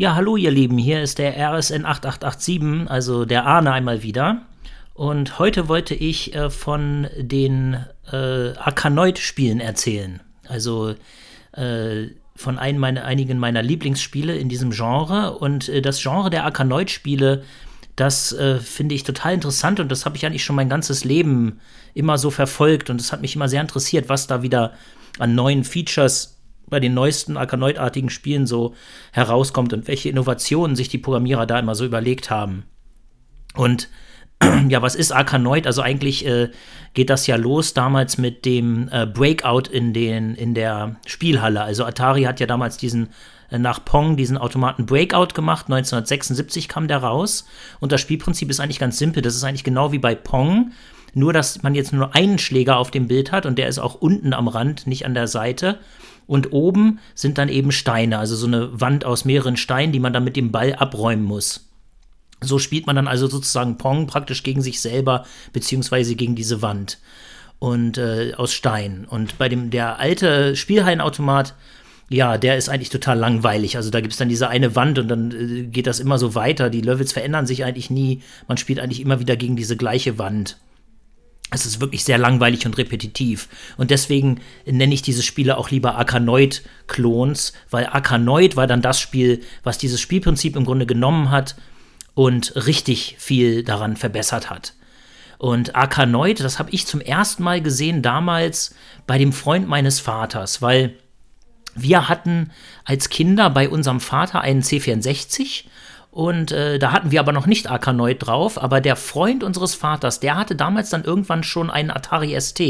Ja, hallo ihr Lieben, hier ist der RSN 8887, also der Arne einmal wieder. Und heute wollte ich äh, von den äh, Arkanoid-Spielen erzählen. Also äh, von ein meine, einigen meiner Lieblingsspiele in diesem Genre. Und äh, das Genre der Arkanoid-Spiele, das äh, finde ich total interessant und das habe ich eigentlich schon mein ganzes Leben immer so verfolgt. Und es hat mich immer sehr interessiert, was da wieder an neuen Features bei den neuesten Arkanoid-artigen Spielen so herauskommt und welche Innovationen sich die Programmierer da immer so überlegt haben. Und ja, was ist Arkanoid? Also eigentlich äh, geht das ja los damals mit dem äh, Breakout in, den, in der Spielhalle. Also Atari hat ja damals diesen äh, nach Pong diesen Automaten Breakout gemacht. 1976 kam der raus. Und das Spielprinzip ist eigentlich ganz simpel. Das ist eigentlich genau wie bei Pong. Nur, dass man jetzt nur einen Schläger auf dem Bild hat und der ist auch unten am Rand, nicht an der Seite. Und oben sind dann eben Steine, also so eine Wand aus mehreren Steinen, die man dann mit dem Ball abräumen muss. So spielt man dann also sozusagen Pong praktisch gegen sich selber, beziehungsweise gegen diese Wand. Und äh, aus Stein. Und bei dem, der alte Spielhallenautomat, ja, der ist eigentlich total langweilig. Also da gibt es dann diese eine Wand und dann äh, geht das immer so weiter. Die Levels verändern sich eigentlich nie. Man spielt eigentlich immer wieder gegen diese gleiche Wand es ist wirklich sehr langweilig und repetitiv. Und deswegen nenne ich diese Spiele auch lieber Arkanoid-Klons, weil Arkanoid war dann das Spiel, was dieses Spielprinzip im Grunde genommen hat und richtig viel daran verbessert hat. Und Arkanoid, das habe ich zum ersten Mal gesehen damals bei dem Freund meines Vaters, weil wir hatten als Kinder bei unserem Vater einen C64 und äh, da hatten wir aber noch nicht Arkanoid drauf, aber der Freund unseres Vaters, der hatte damals dann irgendwann schon einen Atari ST.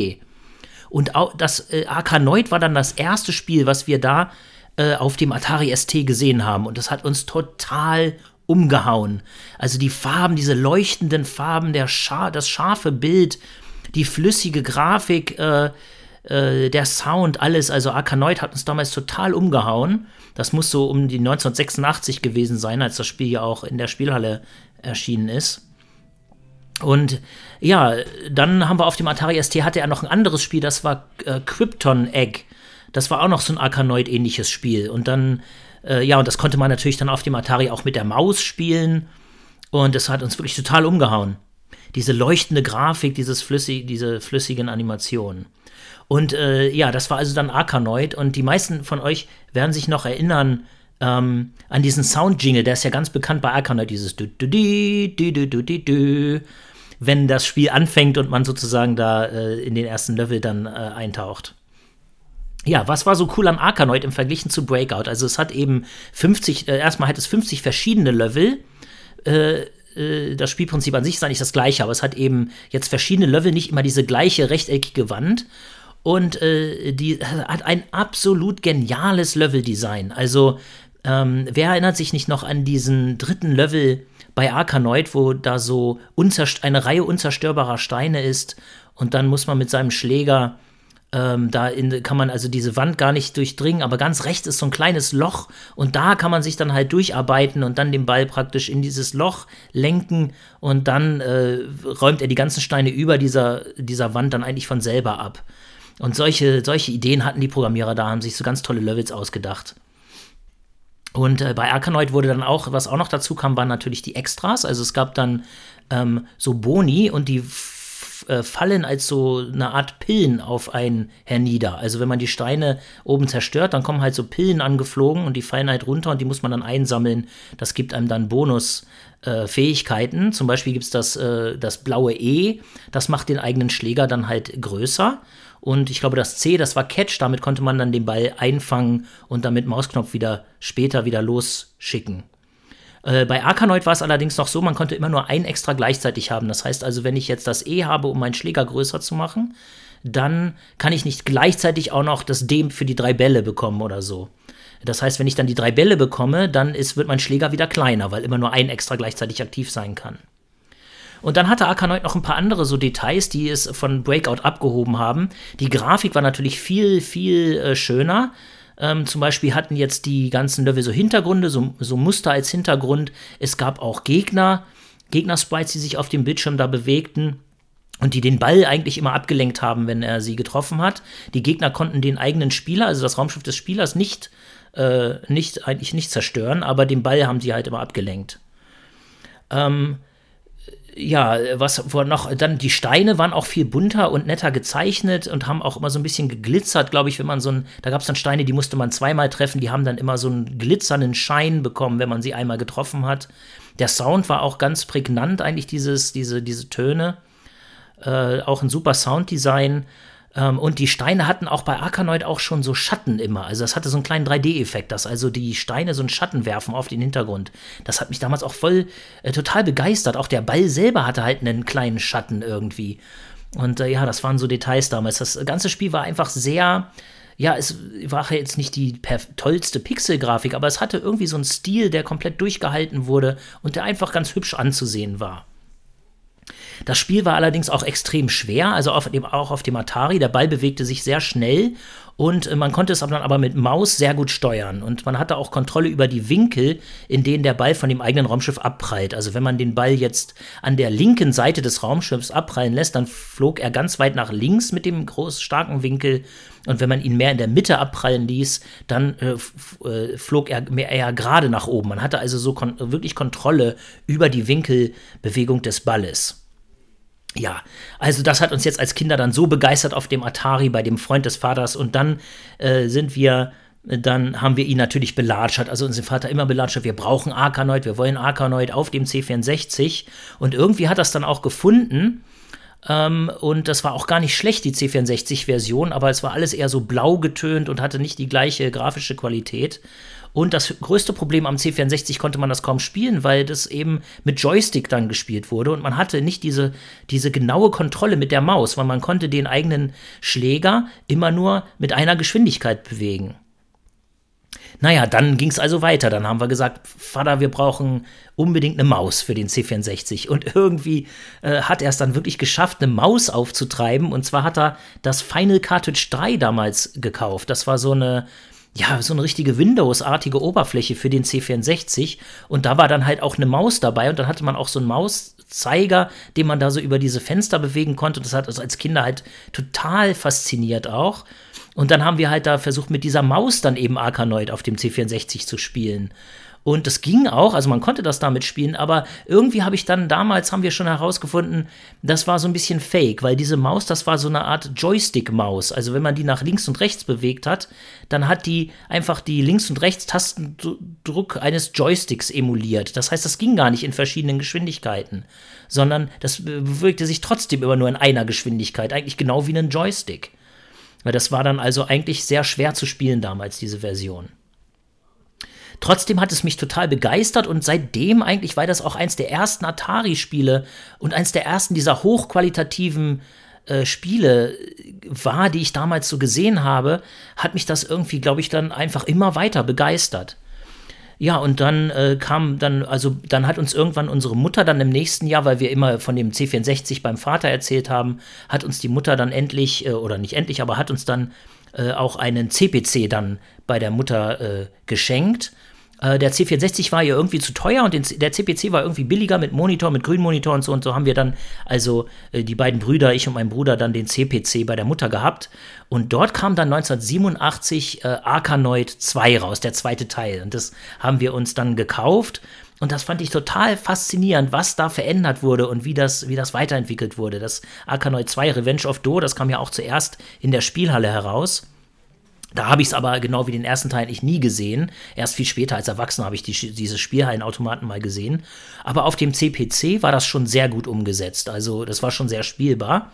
Und auch das äh, Arkanoid war dann das erste Spiel, was wir da äh, auf dem Atari ST gesehen haben. Und das hat uns total umgehauen. Also die Farben, diese leuchtenden Farben, der Scha das scharfe Bild, die flüssige Grafik, äh, äh, der Sound, alles. Also Arkanoid hat uns damals total umgehauen. Das muss so um die 1986 gewesen sein, als das Spiel ja auch in der Spielhalle erschienen ist. Und ja, dann haben wir auf dem Atari ST hatte er noch ein anderes Spiel, das war äh, Krypton Egg. Das war auch noch so ein Arkanoid-ähnliches Spiel. Und dann, äh, ja, und das konnte man natürlich dann auf dem Atari auch mit der Maus spielen. Und das hat uns wirklich total umgehauen. Diese leuchtende Grafik, dieses flüssig, diese flüssigen Animationen. Und äh, ja, das war also dann Arkanoid. Und die meisten von euch werden sich noch erinnern ähm, an diesen Sound-Jingle. Der ist ja ganz bekannt bei Arkanoid. Dieses du du di, du du du du du. Wenn das Spiel anfängt und man sozusagen da äh, in den ersten Level dann äh, eintaucht. Ja, was war so cool an Arkanoid im Vergleich zu Breakout? Also es hat eben 50, äh, erstmal hat es 50 verschiedene Level äh, äh, das Spielprinzip an sich ist eigentlich das gleiche, aber es hat eben jetzt verschiedene Level, nicht immer diese gleiche rechteckige Wand und äh, die hat ein absolut geniales Leveldesign. Also ähm, wer erinnert sich nicht noch an diesen dritten Level bei Arkanoid, wo da so eine Reihe unzerstörbarer Steine ist und dann muss man mit seinem Schläger ähm, da in, kann man also diese Wand gar nicht durchdringen, aber ganz rechts ist so ein kleines Loch und da kann man sich dann halt durcharbeiten und dann den Ball praktisch in dieses Loch lenken und dann äh, räumt er die ganzen Steine über dieser, dieser Wand dann eigentlich von selber ab. Und solche, solche Ideen hatten die Programmierer da, haben sich so ganz tolle Levels ausgedacht. Und äh, bei Arkanoid wurde dann auch, was auch noch dazu kam, waren natürlich die Extras. Also es gab dann ähm, so Boni und die äh, fallen als so eine Art Pillen auf einen hernieder. Also wenn man die Steine oben zerstört, dann kommen halt so Pillen angeflogen und die fallen halt runter und die muss man dann einsammeln. Das gibt einem dann Bonusfähigkeiten. Äh, Zum Beispiel gibt es das, äh, das blaue E, das macht den eigenen Schläger dann halt größer. Und ich glaube, das C, das war Catch, damit konnte man dann den Ball einfangen und dann mit Mausknopf wieder später wieder losschicken. Äh, bei Arkanoid war es allerdings noch so, man konnte immer nur ein extra gleichzeitig haben. Das heißt also, wenn ich jetzt das E habe, um meinen Schläger größer zu machen, dann kann ich nicht gleichzeitig auch noch das D für die drei Bälle bekommen oder so. Das heißt, wenn ich dann die drei Bälle bekomme, dann ist, wird mein Schläger wieder kleiner, weil immer nur ein extra gleichzeitig aktiv sein kann. Und dann hatte Arkanoid noch ein paar andere so Details, die es von Breakout abgehoben haben. Die Grafik war natürlich viel, viel äh, schöner. Ähm, zum Beispiel hatten jetzt die ganzen Level so Hintergründe, so, so Muster als Hintergrund. Es gab auch Gegner, Gegner-Sprites, die sich auf dem Bildschirm da bewegten und die den Ball eigentlich immer abgelenkt haben, wenn er sie getroffen hat. Die Gegner konnten den eigenen Spieler, also das Raumschiff des Spielers, nicht äh, nicht, eigentlich nicht zerstören, aber den Ball haben sie halt immer abgelenkt. Ähm, ja, was wo noch, dann die Steine waren auch viel bunter und netter gezeichnet und haben auch immer so ein bisschen geglitzert, glaube ich, wenn man so ein, da gab es dann Steine, die musste man zweimal treffen, die haben dann immer so einen glitzernden Schein bekommen, wenn man sie einmal getroffen hat. Der Sound war auch ganz prägnant, eigentlich dieses, diese, diese Töne. Äh, auch ein super Sounddesign. Ähm, und die Steine hatten auch bei Arkanoid auch schon so Schatten immer. Also das hatte so einen kleinen 3D-Effekt, dass also die Steine so einen Schatten werfen auf den Hintergrund. Das hat mich damals auch voll äh, total begeistert. Auch der Ball selber hatte halt einen kleinen Schatten irgendwie. Und äh, ja, das waren so Details damals. Das ganze Spiel war einfach sehr, ja, es war jetzt nicht die tollste Pixel-Grafik, aber es hatte irgendwie so einen Stil, der komplett durchgehalten wurde und der einfach ganz hübsch anzusehen war. Das Spiel war allerdings auch extrem schwer, also auf dem, auch auf dem Atari. Der Ball bewegte sich sehr schnell und äh, man konnte es dann aber mit Maus sehr gut steuern. Und man hatte auch Kontrolle über die Winkel, in denen der Ball von dem eigenen Raumschiff abprallt. Also wenn man den Ball jetzt an der linken Seite des Raumschiffs abprallen lässt, dann flog er ganz weit nach links mit dem groß starken Winkel. Und wenn man ihn mehr in der Mitte abprallen ließ, dann äh, äh flog er mehr eher gerade nach oben. Man hatte also so kon wirklich Kontrolle über die Winkelbewegung des Balles. Ja, also das hat uns jetzt als Kinder dann so begeistert auf dem Atari bei dem Freund des Vaters und dann äh, sind wir, dann haben wir ihn natürlich belatschert, also unseren Vater immer belatschert, wir brauchen Arkanoid, wir wollen Arkanoid auf dem C64 und irgendwie hat das dann auch gefunden ähm, und das war auch gar nicht schlecht, die C64-Version, aber es war alles eher so blau getönt und hatte nicht die gleiche grafische Qualität. Und das größte Problem am C64 konnte man das kaum spielen, weil das eben mit Joystick dann gespielt wurde und man hatte nicht diese, diese genaue Kontrolle mit der Maus, weil man konnte den eigenen Schläger immer nur mit einer Geschwindigkeit bewegen. Naja, dann ging es also weiter. Dann haben wir gesagt, Vater, wir brauchen unbedingt eine Maus für den C64. Und irgendwie äh, hat er es dann wirklich geschafft, eine Maus aufzutreiben. Und zwar hat er das Final Cartridge 3 damals gekauft. Das war so eine ja, so eine richtige Windows-artige Oberfläche für den C64 und da war dann halt auch eine Maus dabei und dann hatte man auch so einen Mauszeiger, den man da so über diese Fenster bewegen konnte. Das hat uns als Kinder halt total fasziniert auch. Und dann haben wir halt da versucht, mit dieser Maus dann eben Arkanoid auf dem C64 zu spielen. Und es ging auch, also man konnte das damit spielen, aber irgendwie habe ich dann damals, haben wir schon herausgefunden, das war so ein bisschen fake, weil diese Maus, das war so eine Art Joystick-Maus. Also wenn man die nach links und rechts bewegt hat, dann hat die einfach die Links- und Rechts-Tastendruck eines Joysticks emuliert. Das heißt, das ging gar nicht in verschiedenen Geschwindigkeiten, sondern das bewegte sich trotzdem immer nur in einer Geschwindigkeit, eigentlich genau wie ein Joystick. Weil das war dann also eigentlich sehr schwer zu spielen damals, diese Version. Trotzdem hat es mich total begeistert und seitdem eigentlich, weil das auch eins der ersten Atari-Spiele und eins der ersten dieser hochqualitativen äh, Spiele war, die ich damals so gesehen habe, hat mich das irgendwie, glaube ich, dann einfach immer weiter begeistert. Ja, und dann äh, kam dann, also dann hat uns irgendwann unsere Mutter dann im nächsten Jahr, weil wir immer von dem C64 beim Vater erzählt haben, hat uns die Mutter dann endlich, äh, oder nicht endlich, aber hat uns dann äh, auch einen CPC dann bei der Mutter äh, geschenkt. Äh, der C64 war ja irgendwie zu teuer und der CPC war irgendwie billiger mit Monitor, mit Grünmonitor und so. Und so haben wir dann, also äh, die beiden Brüder, ich und mein Bruder, dann den CPC bei der Mutter gehabt. Und dort kam dann 1987 äh, Arkanoid 2 raus, der zweite Teil. Und das haben wir uns dann gekauft. Und das fand ich total faszinierend, was da verändert wurde und wie das, wie das weiterentwickelt wurde. Das Arkanoid 2 Revenge of Do, das kam ja auch zuerst in der Spielhalle heraus. Da habe ich es aber genau wie den ersten Teil ich nie gesehen. Erst viel später als Erwachsener habe ich die, diese Spielhallenautomaten mal gesehen. Aber auf dem CPC war das schon sehr gut umgesetzt. Also das war schon sehr spielbar.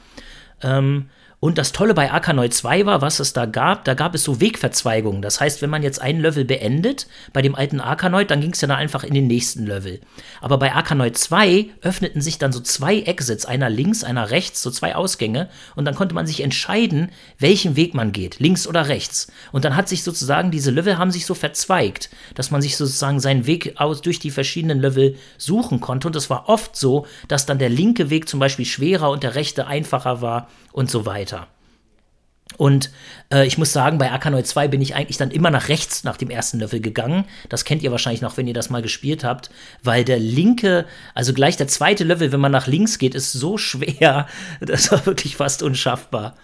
Ähm, und das Tolle bei Arkanoid 2 war, was es da gab, da gab es so Wegverzweigungen. Das heißt, wenn man jetzt einen Level beendet, bei dem alten Arkanoid, dann ging es ja dann einfach in den nächsten Level. Aber bei Arkanoid 2 öffneten sich dann so zwei Exits, einer links, einer rechts, so zwei Ausgänge. Und dann konnte man sich entscheiden, welchen Weg man geht, links oder rechts. Und dann hat sich sozusagen, diese Level haben sich so verzweigt, dass man sich sozusagen seinen Weg aus durch die verschiedenen Level suchen konnte. Und es war oft so, dass dann der linke Weg zum Beispiel schwerer und der rechte einfacher war und so weiter. Und äh, ich muss sagen, bei Arkanoid 2 bin ich eigentlich dann immer nach rechts nach dem ersten Level gegangen. Das kennt ihr wahrscheinlich noch, wenn ihr das mal gespielt habt, weil der linke, also gleich der zweite Level, wenn man nach links geht, ist so schwer, das war wirklich fast unschaffbar.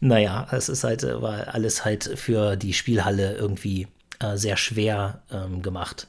Naja, es ist halt, war alles halt für die Spielhalle irgendwie äh, sehr schwer ähm, gemacht.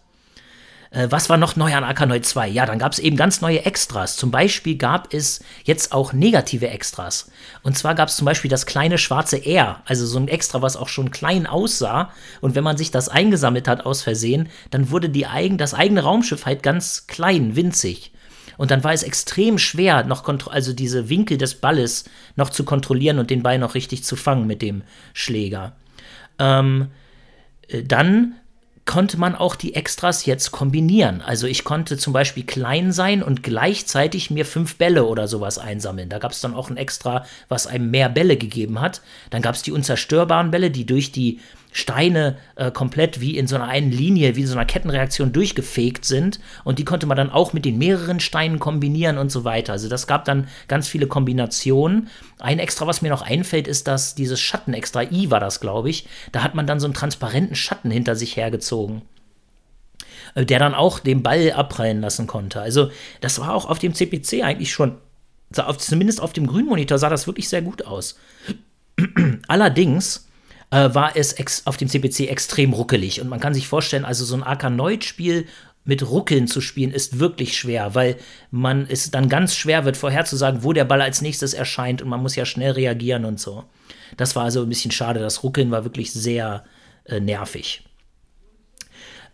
Äh, was war noch neu an Arkanoid 2? Ja, dann gab es eben ganz neue Extras. Zum Beispiel gab es jetzt auch negative Extras. Und zwar gab es zum Beispiel das kleine schwarze R, also so ein Extra, was auch schon klein aussah. Und wenn man sich das eingesammelt hat aus Versehen, dann wurde die eigen, das eigene Raumschiff halt ganz klein, winzig. Und dann war es extrem schwer, noch also diese Winkel des Balles noch zu kontrollieren und den Ball noch richtig zu fangen mit dem Schläger. Ähm, äh, dann konnte man auch die Extras jetzt kombinieren. Also ich konnte zum Beispiel klein sein und gleichzeitig mir fünf Bälle oder sowas einsammeln. Da gab es dann auch ein Extra, was einem mehr Bälle gegeben hat. Dann gab es die unzerstörbaren Bälle, die durch die Steine äh, komplett wie in so einer einen Linie, wie in so einer Kettenreaktion durchgefegt sind. Und die konnte man dann auch mit den mehreren Steinen kombinieren und so weiter. Also das gab dann ganz viele Kombinationen. Ein Extra, was mir noch einfällt, ist, dass dieses Schattenextra, I war das, glaube ich, da hat man dann so einen transparenten Schatten hinter sich hergezogen äh, der dann auch den Ball abprallen lassen konnte. Also das war auch auf dem CPC eigentlich schon, zumindest auf dem grünen Monitor sah das wirklich sehr gut aus. Allerdings äh, war es auf dem CPC extrem ruckelig. Und man kann sich vorstellen, also so ein Arkanoid-Spiel mit Ruckeln zu spielen, ist wirklich schwer, weil man es dann ganz schwer wird, vorherzusagen, wo der Ball als nächstes erscheint und man muss ja schnell reagieren und so. Das war also ein bisschen schade. Das Ruckeln war wirklich sehr äh, nervig.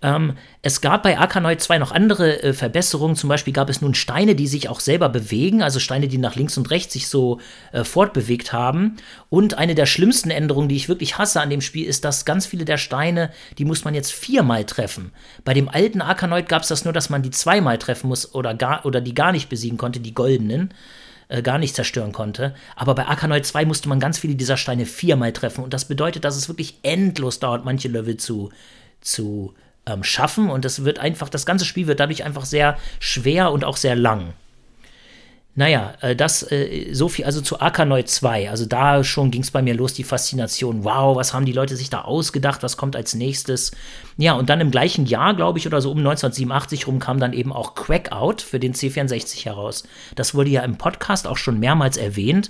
Ähm, es gab bei Arkanoid 2 noch andere äh, Verbesserungen. Zum Beispiel gab es nun Steine, die sich auch selber bewegen, also Steine, die nach links und rechts sich so äh, fortbewegt haben. Und eine der schlimmsten Änderungen, die ich wirklich hasse an dem Spiel, ist, dass ganz viele der Steine, die muss man jetzt viermal treffen. Bei dem alten Arkanoid gab es das nur, dass man die zweimal treffen muss oder, gar, oder die gar nicht besiegen konnte, die goldenen äh, gar nicht zerstören konnte. Aber bei Arkanoid 2 musste man ganz viele dieser Steine viermal treffen. Und das bedeutet, dass es wirklich endlos dauert, manche Level zu, zu ähm, schaffen und das wird einfach, das ganze Spiel wird dadurch einfach sehr schwer und auch sehr lang. Naja, äh, das, äh, so viel also zu Arkanoid 2. Also da schon ging es bei mir los, die Faszination. Wow, was haben die Leute sich da ausgedacht? Was kommt als nächstes? Ja, und dann im gleichen Jahr, glaube ich, oder so um 1987 rum, kam dann eben auch Crackout für den C64 heraus. Das wurde ja im Podcast auch schon mehrmals erwähnt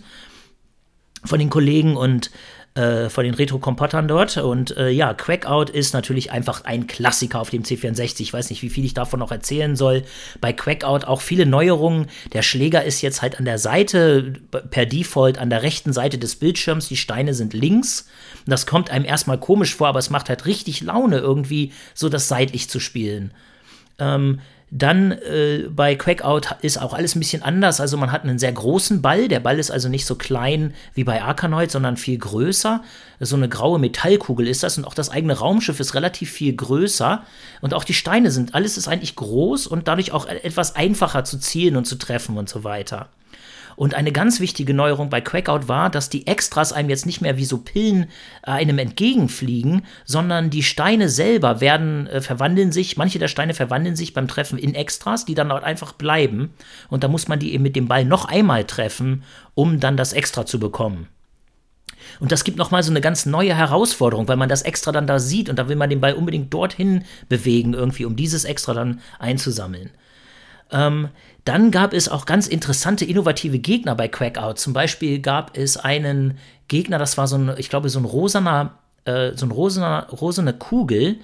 von den Kollegen und äh, von den Retro-Kompotern dort. Und äh, ja, Crackout ist natürlich einfach ein Klassiker auf dem C64. Ich weiß nicht, wie viel ich davon noch erzählen soll. Bei Crackout auch viele Neuerungen. Der Schläger ist jetzt halt an der Seite, per Default an der rechten Seite des Bildschirms. Die Steine sind links. Das kommt einem erstmal komisch vor, aber es macht halt richtig Laune, irgendwie so das seitlich zu spielen. Ähm, dann äh, bei Quackout ist auch alles ein bisschen anders. Also man hat einen sehr großen Ball. Der Ball ist also nicht so klein wie bei Arkanoid, sondern viel größer. So eine graue Metallkugel ist das. Und auch das eigene Raumschiff ist relativ viel größer. Und auch die Steine sind, alles ist eigentlich groß und dadurch auch etwas einfacher zu zielen und zu treffen und so weiter. Und eine ganz wichtige Neuerung bei Crackout war, dass die Extras einem jetzt nicht mehr wie so Pillen äh, einem entgegenfliegen, sondern die Steine selber werden, äh, verwandeln sich, manche der Steine verwandeln sich beim Treffen in Extras, die dann dort einfach bleiben. Und da muss man die eben mit dem Ball noch einmal treffen, um dann das Extra zu bekommen. Und das gibt nochmal so eine ganz neue Herausforderung, weil man das Extra dann da sieht und da will man den Ball unbedingt dorthin bewegen, irgendwie, um dieses Extra dann einzusammeln. Ähm, dann gab es auch ganz interessante, innovative Gegner bei Crackout. Zum Beispiel gab es einen Gegner, das war so ein, ich glaube, so ein rosaner, äh, so ein rosaner, rosane Kugel,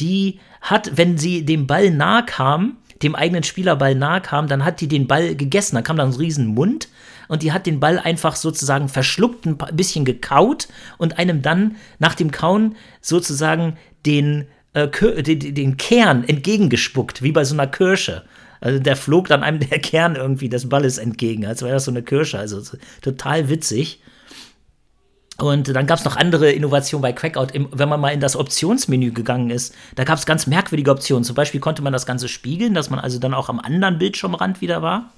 die hat, wenn sie dem Ball nahe kam, dem eigenen Spielerball nahe kam, dann hat die den Ball gegessen. Dann kam da ein riesen Mund und die hat den Ball einfach sozusagen verschluckt, ein bisschen gekaut und einem dann nach dem Kauen sozusagen den, äh, den, den Kern entgegengespuckt, wie bei so einer Kirsche. Also der flog dann einem der Kern irgendwie des Balles entgegen, als wäre das so eine Kirsche. Also total witzig. Und dann gab es noch andere Innovationen bei Crackout, wenn man mal in das Optionsmenü gegangen ist. Da gab es ganz merkwürdige Optionen. Zum Beispiel konnte man das Ganze spiegeln, dass man also dann auch am anderen Bildschirmrand wieder war.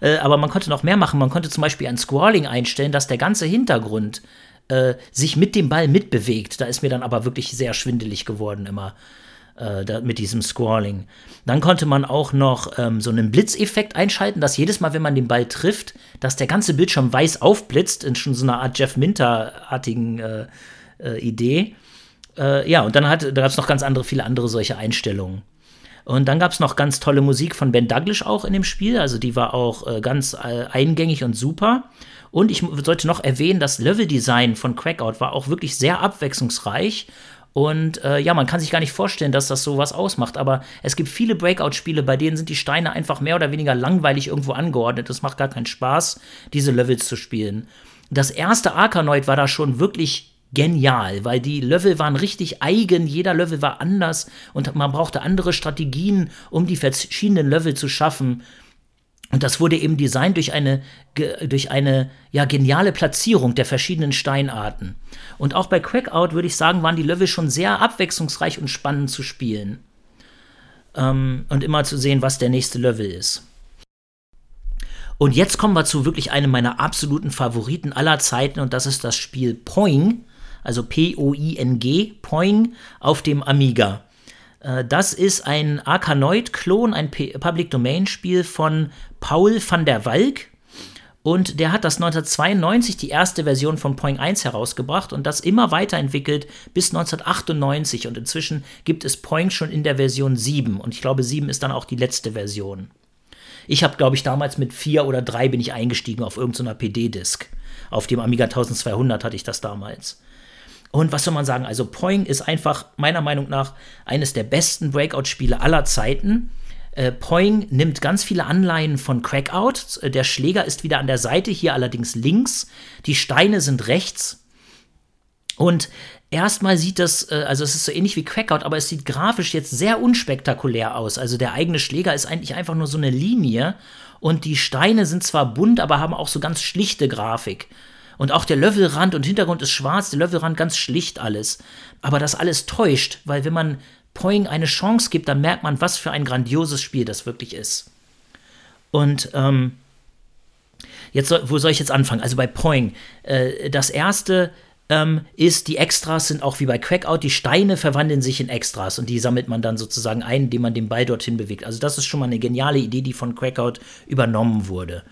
Äh, aber man konnte noch mehr machen. Man konnte zum Beispiel ein Scrolling einstellen, dass der ganze Hintergrund äh, sich mit dem Ball mitbewegt. Da ist mir dann aber wirklich sehr schwindelig geworden immer äh, mit diesem Scrolling. Dann konnte man auch noch ähm, so einen Blitzeffekt einschalten, dass jedes Mal, wenn man den Ball trifft, dass der ganze Bildschirm weiß aufblitzt, in schon so einer Art Jeff Minter-artigen äh, äh, Idee. Äh, ja, und dann hat, da gab es noch ganz andere, viele andere solche Einstellungen. Und dann gab es noch ganz tolle Musik von Ben Douglas auch in dem Spiel. Also die war auch äh, ganz äh, eingängig und super. Und ich sollte noch erwähnen, das Leveldesign von Crackout war auch wirklich sehr abwechslungsreich Und äh, ja, man kann sich gar nicht vorstellen, dass das sowas ausmacht. Aber es gibt viele Breakout-Spiele, bei denen sind die Steine einfach mehr oder weniger langweilig irgendwo angeordnet. Es macht gar keinen Spaß, diese Levels zu spielen. Das erste Arkanoid war da schon wirklich genial, weil die Level waren richtig eigen, jeder Level war anders und man brauchte andere Strategien, um die verschiedenen Level zu schaffen. Und das wurde eben designt durch eine, durch eine ja, geniale Platzierung der verschiedenen Steinarten. Und auch bei Crackout würde ich sagen, waren die Level schon sehr abwechslungsreich und spannend zu spielen. Ähm, und immer zu sehen, was der nächste Level ist. Und jetzt kommen wir zu wirklich einem meiner absoluten Favoriten aller Zeiten und das ist das Spiel Poing, also P-O-I-N-G, Poing auf dem Amiga. Äh, das ist ein Arkanoid-Klon, ein Public-Domain-Spiel von Paul van der Walk. Und der hat das 1992 die erste Version von Point 1 herausgebracht und das immer weiterentwickelt bis 1998. Und inzwischen gibt es Point schon in der Version 7. Und ich glaube, 7 ist dann auch die letzte Version. Ich habe, glaube ich, damals mit 4 oder 3 bin ich eingestiegen auf irgendeiner PD-Disk. Auf dem Amiga 1200 hatte ich das damals. Und was soll man sagen? Also Poing ist einfach meiner Meinung nach eines der besten Breakout-Spiele aller Zeiten. Äh, Poing nimmt ganz viele Anleihen von Crackout. Der Schläger ist wieder an der Seite, hier allerdings links. Die Steine sind rechts. Und erstmal sieht das, äh, also es ist so ähnlich wie Crackout, aber es sieht grafisch jetzt sehr unspektakulär aus. Also der eigene Schläger ist eigentlich einfach nur so eine Linie. Und die Steine sind zwar bunt, aber haben auch so ganz schlichte Grafik. Und auch der Löffelrand und Hintergrund ist schwarz, der Löffelrand ganz schlicht alles. Aber das alles täuscht, weil wenn man Poing eine Chance gibt, dann merkt man, was für ein grandioses Spiel das wirklich ist. Und ähm, jetzt wo soll ich jetzt anfangen? Also bei Poing. Äh, das erste ähm, ist, die Extras sind auch wie bei Crackout, die Steine verwandeln sich in Extras und die sammelt man dann sozusagen ein, indem man den Ball dorthin bewegt. Also das ist schon mal eine geniale Idee, die von Crackout übernommen wurde.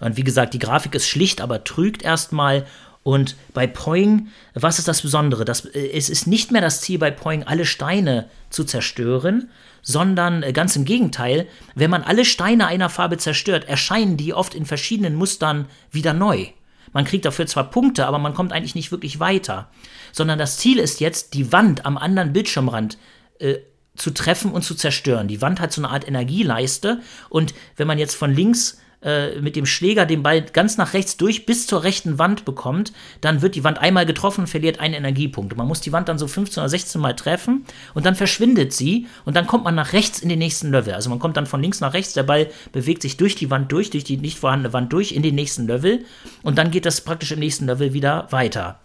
Und wie gesagt, die Grafik ist schlicht, aber trügt erstmal. Und bei Poing, was ist das Besondere? Das, äh, es ist nicht mehr das Ziel bei Poing, alle Steine zu zerstören, sondern äh, ganz im Gegenteil, wenn man alle Steine einer Farbe zerstört, erscheinen die oft in verschiedenen Mustern wieder neu. Man kriegt dafür zwar Punkte, aber man kommt eigentlich nicht wirklich weiter. Sondern das Ziel ist jetzt, die Wand am anderen Bildschirmrand äh, zu treffen und zu zerstören. Die Wand hat so eine Art Energieleiste und wenn man jetzt von links äh, mit dem Schläger den Ball ganz nach rechts durch bis zur rechten Wand bekommt, dann wird die Wand einmal getroffen verliert einen Energiepunkt. Man muss die Wand dann so 15 oder 16 Mal treffen und dann verschwindet sie und dann kommt man nach rechts in den nächsten Level. Also man kommt dann von links nach rechts, der Ball bewegt sich durch die Wand durch, durch die nicht vorhandene Wand durch in den nächsten Level und dann geht das praktisch im nächsten Level wieder weiter.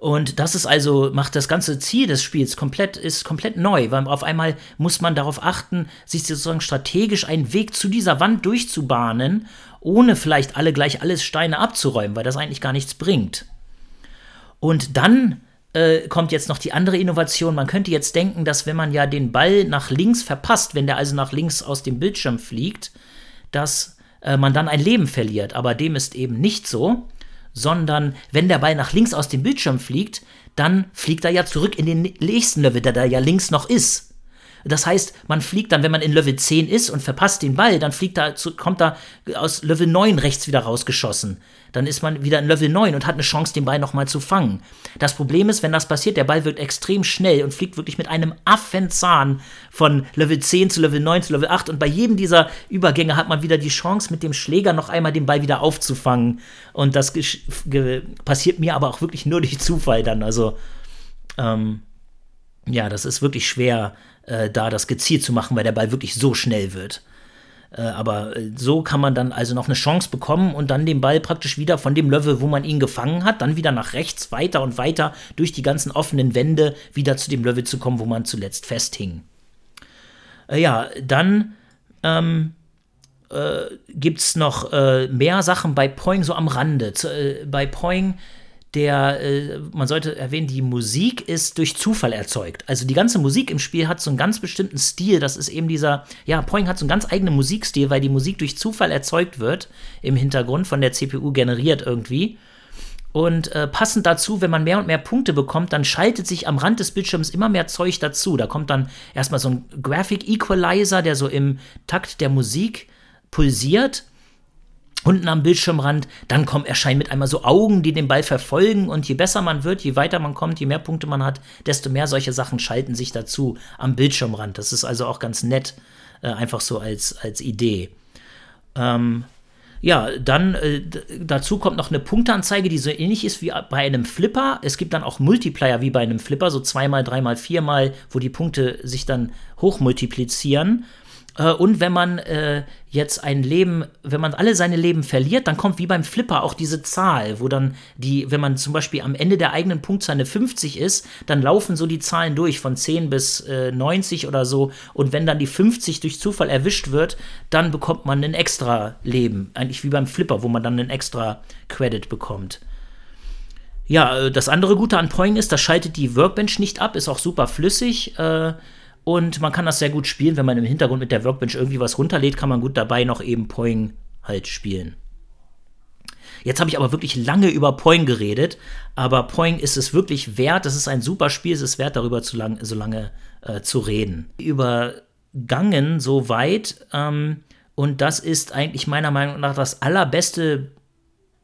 Und das ist also, macht das ganze Ziel des Spiels komplett, ist komplett neu, weil auf einmal muss man darauf achten, sich sozusagen strategisch einen Weg zu dieser Wand durchzubahnen, ohne vielleicht alle gleich alles Steine abzuräumen, weil das eigentlich gar nichts bringt. Und dann äh, kommt jetzt noch die andere Innovation. Man könnte jetzt denken, dass wenn man ja den Ball nach links verpasst, wenn der also nach links aus dem Bildschirm fliegt, dass äh, man dann ein Leben verliert. Aber dem ist eben nicht so sondern wenn der Ball nach links aus dem Bildschirm fliegt, dann fliegt er ja zurück in den nächsten Level, der da ja links noch ist. Das heißt, man fliegt dann, wenn man in Level 10 ist und verpasst den Ball, dann fliegt da, kommt da aus Level 9 rechts wieder rausgeschossen. Dann ist man wieder in Level 9 und hat eine Chance, den Ball nochmal zu fangen. Das Problem ist, wenn das passiert, der Ball wird extrem schnell und fliegt wirklich mit einem Affenzahn von Level 10 zu Level 9 zu Level 8. Und bei jedem dieser Übergänge hat man wieder die Chance, mit dem Schläger noch einmal den Ball wieder aufzufangen. Und das passiert mir aber auch wirklich nur durch Zufall dann. Also, ähm, ja, das ist wirklich schwer, äh, da das gezielt zu machen, weil der Ball wirklich so schnell wird. Äh, aber äh, so kann man dann also noch eine Chance bekommen und dann den Ball praktisch wieder von dem Level, wo man ihn gefangen hat, dann wieder nach rechts weiter und weiter durch die ganzen offenen Wände wieder zu dem Level zu kommen, wo man zuletzt festhing. Äh, ja, dann ähm, äh, gibt es noch äh, mehr Sachen bei Poing so am Rande. Zu, äh, bei Poing der, äh, man sollte erwähnen, die Musik ist durch Zufall erzeugt. Also die ganze Musik im Spiel hat so einen ganz bestimmten Stil. Das ist eben dieser, ja, Poing hat so einen ganz eigenen Musikstil, weil die Musik durch Zufall erzeugt wird im Hintergrund von der CPU generiert irgendwie. Und äh, passend dazu, wenn man mehr und mehr Punkte bekommt, dann schaltet sich am Rand des Bildschirms immer mehr Zeug dazu. Da kommt dann erstmal so ein Graphic Equalizer, der so im Takt der Musik pulsiert unten am Bildschirmrand, dann kommen erscheinen mit einmal so Augen, die den Ball verfolgen und je besser man wird, je weiter man kommt, je mehr Punkte man hat, desto mehr solche Sachen schalten sich dazu am Bildschirmrand. Das ist also auch ganz nett, äh, einfach so als, als Idee. Ähm, ja, dann äh, dazu kommt noch eine Punkteanzeige, die so ähnlich ist wie bei einem Flipper. Es gibt dann auch Multiplier wie bei einem Flipper, so zweimal, dreimal, viermal, wo die Punkte sich dann hochmultiplizieren. Äh, und wenn man äh, jetzt ein Leben, wenn man alle seine Leben verliert, dann kommt wie beim Flipper auch diese Zahl, wo dann die, wenn man zum Beispiel am Ende der eigenen Punktzahl eine 50 ist, dann laufen so die Zahlen durch von 10 bis äh, 90 oder so. Und wenn dann die 50 durch Zufall erwischt wird, dann bekommt man ein extra Leben. Eigentlich wie beim Flipper, wo man dann einen extra Credit bekommt. Ja, äh, das andere Gute an Poing ist, das schaltet die Workbench nicht ab, ist auch super flüssig. Äh, und man kann das sehr gut spielen, wenn man im Hintergrund mit der Workbench irgendwie was runterlädt, kann man gut dabei noch eben Poing halt spielen. Jetzt habe ich aber wirklich lange über Poing geredet, aber Poing ist es wirklich wert. Das ist ein super Spiel, es ist wert, darüber zu lang, so lange äh, zu reden. Übergangen so weit, ähm, und das ist eigentlich meiner Meinung nach das allerbeste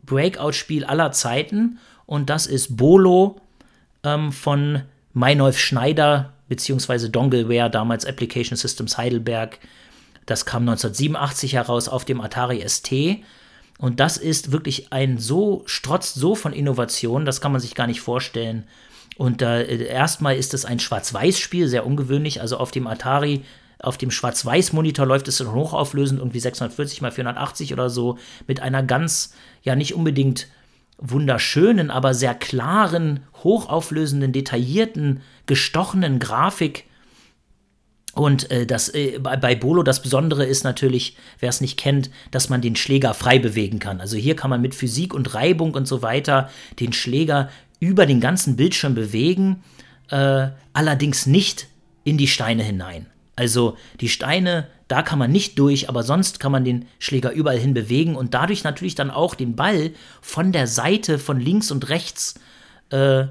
Breakout-Spiel aller Zeiten, und das ist Bolo ähm, von Meinolf Schneider, beziehungsweise Dongleware, damals Application Systems Heidelberg. Das kam 1987 heraus auf dem Atari ST. Und das ist wirklich ein so, strotzt so von Innovation, das kann man sich gar nicht vorstellen. Und äh, erstmal ist es ein Schwarz-Weiß-Spiel, sehr ungewöhnlich. Also auf dem Atari, auf dem Schwarz-Weiß-Monitor läuft es hochauflösend, irgendwie 640 x 480 oder so, mit einer ganz, ja nicht unbedingt wunderschönen, aber sehr klaren, hochauflösenden, detaillierten, gestochenen Grafik. Und äh, das, äh, bei Bolo das Besondere ist natürlich, wer es nicht kennt, dass man den Schläger frei bewegen kann. Also hier kann man mit Physik und Reibung und so weiter den Schläger über den ganzen Bildschirm bewegen, äh, allerdings nicht in die Steine hinein. Also die Steine, da kann man nicht durch, aber sonst kann man den Schläger überall hin bewegen und dadurch natürlich dann auch den Ball von der Seite, von links und rechts äh, äh,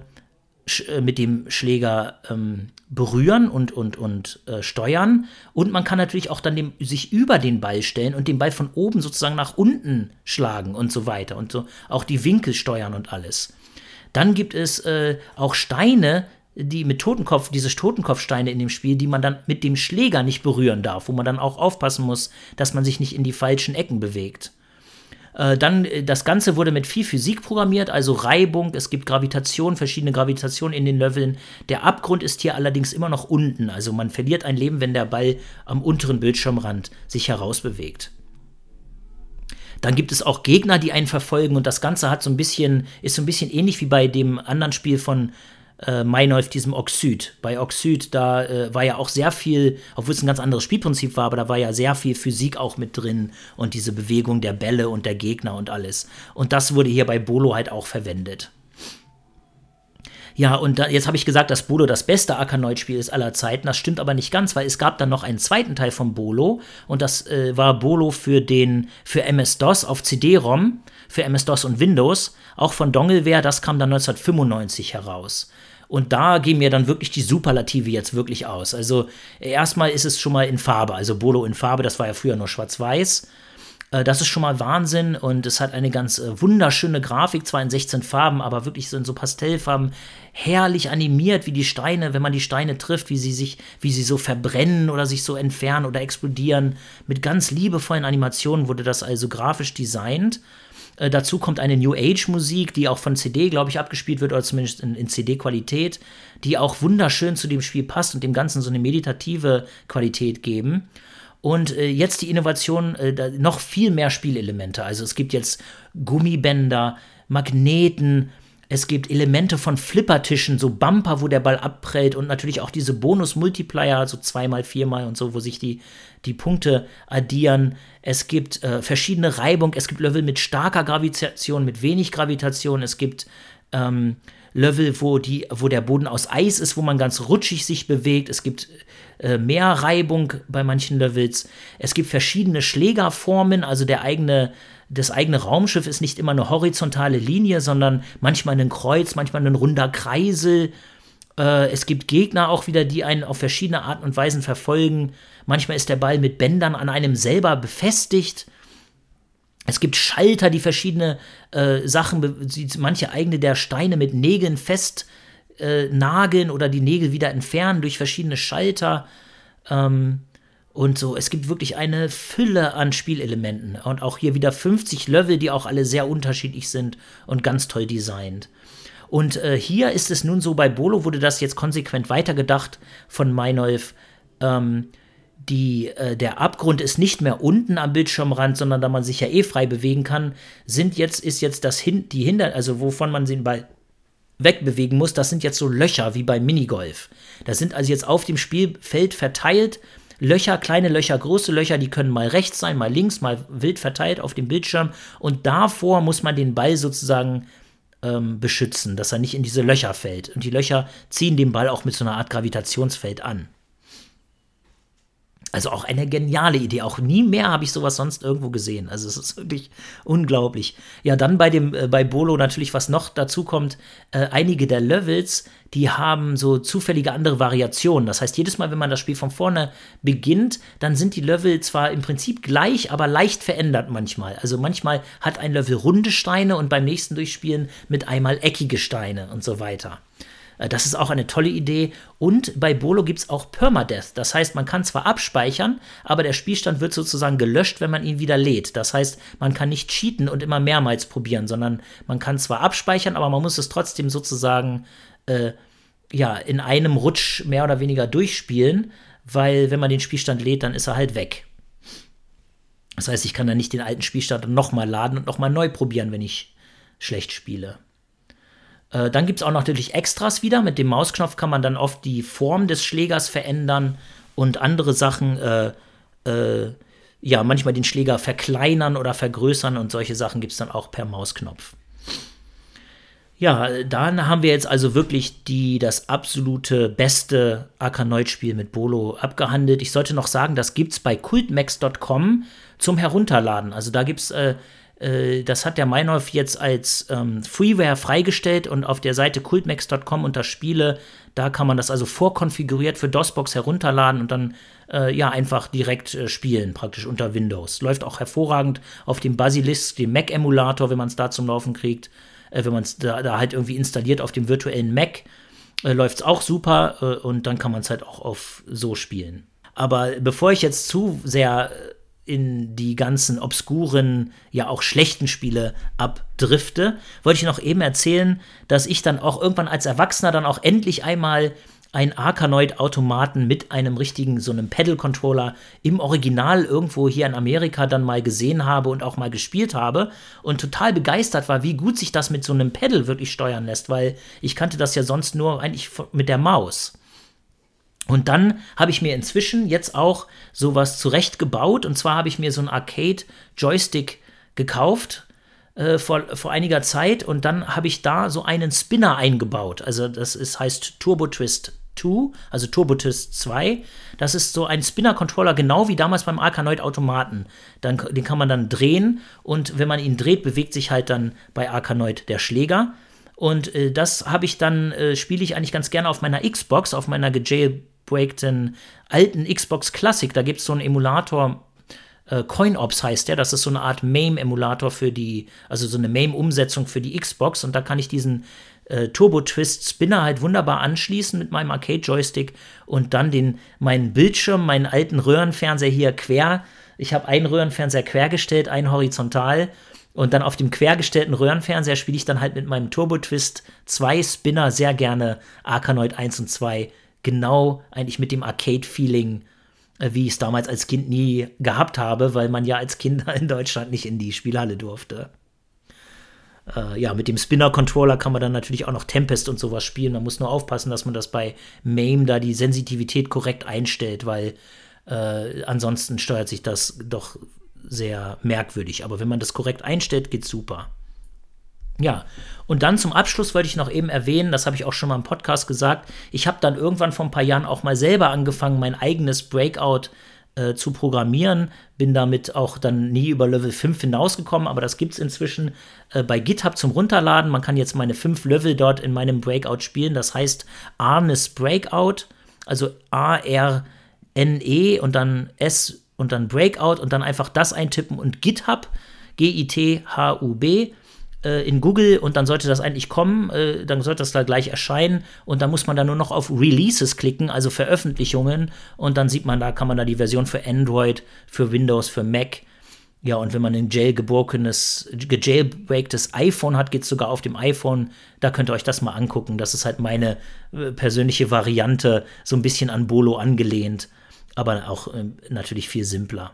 mit dem Schläger ähm, berühren und, und, und äh, steuern. Und man kann natürlich auch dann dem, sich über den Ball stellen und den Ball von oben sozusagen nach unten schlagen und so weiter und so auch die Winkel steuern und alles. Dann gibt es äh, auch Steine, die mit Totenkopf, diese Totenkopfsteine in dem Spiel, die man dann mit dem Schläger nicht berühren darf, wo man dann auch aufpassen muss, dass man sich nicht in die falschen Ecken bewegt. Äh, dann, äh, das Ganze wurde mit viel Physik programmiert, also Reibung, es gibt Gravitation, verschiedene Gravitationen in den Leveln. Der Abgrund ist hier allerdings immer noch unten, also man verliert ein Leben, wenn der Ball am unteren Bildschirmrand sich herausbewegt. Dann gibt es auch Gegner, die einen verfolgen und das Ganze hat so ein bisschen, ist so ein bisschen ähnlich wie bei dem anderen Spiel von äh, Meinolf diesem Oxyd. Bei Oxyd, da äh, war ja auch sehr viel, obwohl es ein ganz anderes Spielprinzip war, aber da war ja sehr viel Physik auch mit drin und diese Bewegung der Bälle und der Gegner und alles. Und das wurde hier bei Bolo halt auch verwendet. Ja, und da, jetzt habe ich gesagt, dass Bolo das beste Arkanoid-Spiel ist aller Zeiten. Das stimmt aber nicht ganz, weil es gab dann noch einen zweiten Teil von Bolo und das äh, war Bolo für für MS-DOS auf CD-ROM, für MS-DOS und Windows, auch von Dongleware. Das kam dann 1995 heraus. Und da gehen mir dann wirklich die Superlative jetzt wirklich aus. Also erstmal ist es schon mal in Farbe, also Bolo in Farbe, das war ja früher nur schwarz-weiß. Äh, das ist schon mal Wahnsinn und es hat eine ganz äh, wunderschöne Grafik, zwar in 16 Farben, aber wirklich so in so Pastellfarben, herrlich animiert, wie die Steine, wenn man die Steine trifft, wie sie sich, wie sie so verbrennen oder sich so entfernen oder explodieren. Mit ganz liebevollen Animationen wurde das also grafisch designt. Äh, dazu kommt eine New Age Musik, die auch von CD, glaube ich, abgespielt wird, oder zumindest in, in CD-Qualität, die auch wunderschön zu dem Spiel passt und dem Ganzen so eine meditative Qualität geben. Und äh, jetzt die Innovation, äh, noch viel mehr Spielelemente. Also es gibt jetzt Gummibänder, Magneten, es gibt Elemente von Flippertischen, so Bumper, wo der Ball abprellt und natürlich auch diese Bonus-Multiplier, so zweimal, viermal und so, wo sich die, die Punkte addieren. Es gibt äh, verschiedene Reibung, es gibt Level mit starker Gravitation, mit wenig Gravitation, es gibt ähm, Level, wo, die, wo der Boden aus Eis ist, wo man ganz rutschig sich bewegt. Es gibt äh, mehr Reibung bei manchen Levels. Es gibt verschiedene Schlägerformen, also der eigene das eigene Raumschiff ist nicht immer eine horizontale Linie, sondern manchmal ein Kreuz, manchmal ein runder Kreisel. Äh, es gibt Gegner auch wieder, die einen auf verschiedene Arten und Weisen verfolgen. Manchmal ist der Ball mit Bändern an einem selber befestigt. Es gibt Schalter, die verschiedene äh, Sachen, manche eigene der Steine mit Nägeln fest äh, oder die Nägel wieder entfernen durch verschiedene Schalter. Ähm, und so, es gibt wirklich eine Fülle an Spielelementen. Und auch hier wieder 50 Level, die auch alle sehr unterschiedlich sind und ganz toll designt. Und äh, hier ist es nun so, bei Bolo wurde das jetzt konsequent weitergedacht von Meinolf. Ähm, die, äh, der Abgrund ist nicht mehr unten am Bildschirmrand, sondern da man sich ja eh frei bewegen kann, sind jetzt, ist jetzt das hin, die Hinder, also wovon man den Ball wegbewegen muss, das sind jetzt so Löcher wie beim Minigolf. Das sind also jetzt auf dem Spielfeld verteilt Löcher, kleine Löcher, große Löcher, die können mal rechts sein, mal links, mal wild verteilt auf dem Bildschirm. Und davor muss man den Ball sozusagen ähm, beschützen, dass er nicht in diese Löcher fällt. Und die Löcher ziehen den Ball auch mit so einer Art Gravitationsfeld an. Also auch eine geniale Idee. Auch nie mehr habe ich sowas sonst irgendwo gesehen. Also es ist wirklich unglaublich. Ja, dann bei dem äh, bei Bolo natürlich, was noch dazu kommt, äh, einige der Levels, die haben so zufällige andere Variationen. Das heißt, jedes Mal, wenn man das Spiel von vorne beginnt, dann sind die Level zwar im Prinzip gleich, aber leicht verändert manchmal. Also manchmal hat ein Level runde Steine und beim nächsten Durchspielen mit einmal eckige Steine und so weiter. Äh, das ist auch eine tolle Idee. Und bei Bolo gibt es auch Permadeath. Das heißt, man kann zwar abspeichern, aber der Spielstand wird sozusagen gelöscht, wenn man ihn wieder lädt. Das heißt, man kann nicht cheaten und immer mehrmals probieren, sondern man kann zwar abspeichern, aber man muss es trotzdem sozusagen äh, ja, in einem Rutsch mehr oder weniger durchspielen, weil wenn man den Spielstand lädt, dann ist er halt weg. Das heißt, ich kann dann nicht den alten Spielstand nochmal laden und nochmal neu probieren, wenn ich schlecht spiele. Äh, dann gibt es auch natürlich Extras wieder. Mit dem Mausknopf kann man dann oft die Form des Schlägers verändern und andere Sachen, äh, äh, ja, manchmal den Schläger verkleinern oder vergrößern und solche Sachen gibt es dann auch per Mausknopf. Ja, dann haben wir jetzt also wirklich die, das absolute beste Arkanoid-Spiel mit Bolo abgehandelt. Ich sollte noch sagen, das gibt es bei cultmax.com zum Herunterladen. Also da gibt es äh, das hat der Meinhof jetzt als ähm, Freeware freigestellt und auf der Seite cultmax.com unter Spiele, da kann man das also vorkonfiguriert für DOSBox herunterladen und dann äh, ja einfach direkt äh, spielen, praktisch unter Windows. Läuft auch hervorragend auf dem Basilisk, dem Mac-Emulator, wenn man es da zum Laufen kriegt, äh, wenn man es da, da, halt irgendwie installiert auf dem virtuellen Mac, äh, läuft es auch super äh, und dann kann man es halt auch auf so spielen. Aber bevor ich jetzt zu sehr in die ganzen obskuren, ja auch schlechten Spiele abdrifte, wollte ich noch eben erzählen, dass ich dann auch irgendwann als Erwachsener dann auch endlich einmal einen Arkanoid-Automaten mit einem richtigen, so einem Pedal-Controller im Original irgendwo hier in Amerika dann mal gesehen habe und auch mal gespielt habe und total begeistert war, wie gut sich das mit so einem Pedal wirklich steuern lässt, weil ich kannte das ja sonst nur eigentlich mit der Maus. Und dann habe ich mir inzwischen jetzt auch sowas zurechtgebaut. Und zwar habe ich mir so einen Arcade-Joystick gekauft äh, vor, vor einiger Zeit. Und dann habe ich da so einen Spinner eingebaut. Also das ist, heißt Turbo Twist 2, also Turbo Twist 2. Das ist so ein Spinner-Controller, genau wie damals beim Arkanoid-Automaten. den kann man dann drehen. Und wenn man ihn dreht, bewegt sich halt dann bei Arkanoid der Schläger. Und äh, das habe ich dann, äh, spiele ich eigentlich ganz gerne auf meiner Xbox, auf meiner gejail den alten Xbox Classic, da gibt es so einen Emulator, äh, CoinOps heißt der, das ist so eine Art MAME-Emulator für die, also so eine MAME-Umsetzung für die Xbox. Und da kann ich diesen äh, Turbo Twist Spinner halt wunderbar anschließen mit meinem Arcade-Joystick und dann den, meinen Bildschirm, meinen alten Röhrenfernseher hier quer. Ich habe einen Röhrenfernseher quergestellt, einen horizontal. Und dann auf dem quergestellten Röhrenfernseher spiele ich dann halt mit meinem Turbo Twist 2 Spinner sehr gerne Arkanoid 1 und 2 genau eigentlich mit dem Arcade-Feeling, äh, wie ich es damals als Kind nie gehabt habe, weil man ja als Kind in Deutschland nicht in die Spielhalle durfte. Äh, ja, mit dem Spinner-Controller kann man dann natürlich auch noch Tempest und sowas spielen. Man muss nur aufpassen, dass man das bei MAME da die Sensitivität korrekt einstellt, weil äh, ansonsten steuert sich das doch sehr merkwürdig. Aber wenn man das korrekt einstellt, geht's super. Ja, und dann zum Abschluss wollte ich noch eben erwähnen, das habe ich auch schon mal im Podcast gesagt, ich habe dann irgendwann vor ein paar Jahren auch mal selber angefangen, mein eigenes Breakout äh, zu programmieren. Bin damit auch dann nie über Level 5 hinausgekommen, aber das gibt es inzwischen äh, bei GitHub zum Runterladen. Man kann jetzt meine fünf Level dort in meinem Breakout spielen. Das heißt Arnes Breakout, also A-R-N-E und dann S und dann Breakout und dann einfach das eintippen und GitHub G-I-T-H-U-B äh, in Google und dann sollte das eigentlich kommen, äh, dann sollte das da gleich erscheinen und dann muss man da nur noch auf Releases klicken, also Veröffentlichungen und dann sieht man da, kann man da die Version für Android, für Windows, für Mac. Ja, und wenn man ein jailgebrokenes, gejailbreaktes iPhone hat, geht es sogar auf dem iPhone. Da könnt ihr euch das mal angucken. Das ist halt meine äh, persönliche Variante, so ein bisschen an Bolo angelehnt, aber auch äh, natürlich viel simpler.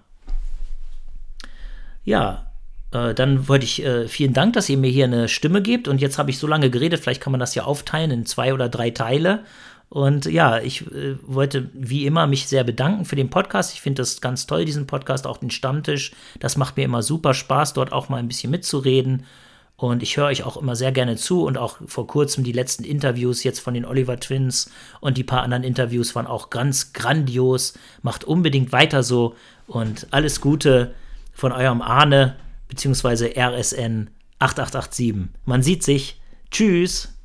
Ja, äh, dann wollte ich äh, vielen Dank, dass ihr mir hier eine Stimme gebt. Und jetzt habe ich so lange geredet, vielleicht kann man das ja aufteilen in zwei oder drei Teile. Und ja, ich äh, wollte wie immer mich sehr bedanken für den Podcast. Ich finde das ganz toll, diesen Podcast, auch den Stammtisch. Das macht mir immer super Spaß, dort auch mal ein bisschen mitzureden. Und ich höre euch auch immer sehr gerne zu und auch vor kurzem die letzten Interviews jetzt von den Oliver Twins und die paar anderen Interviews waren auch ganz grandios. Macht unbedingt weiter so und alles Gute von eurem Arne beziehungsweise RSN 8887. Man sieht sich. Tschüss.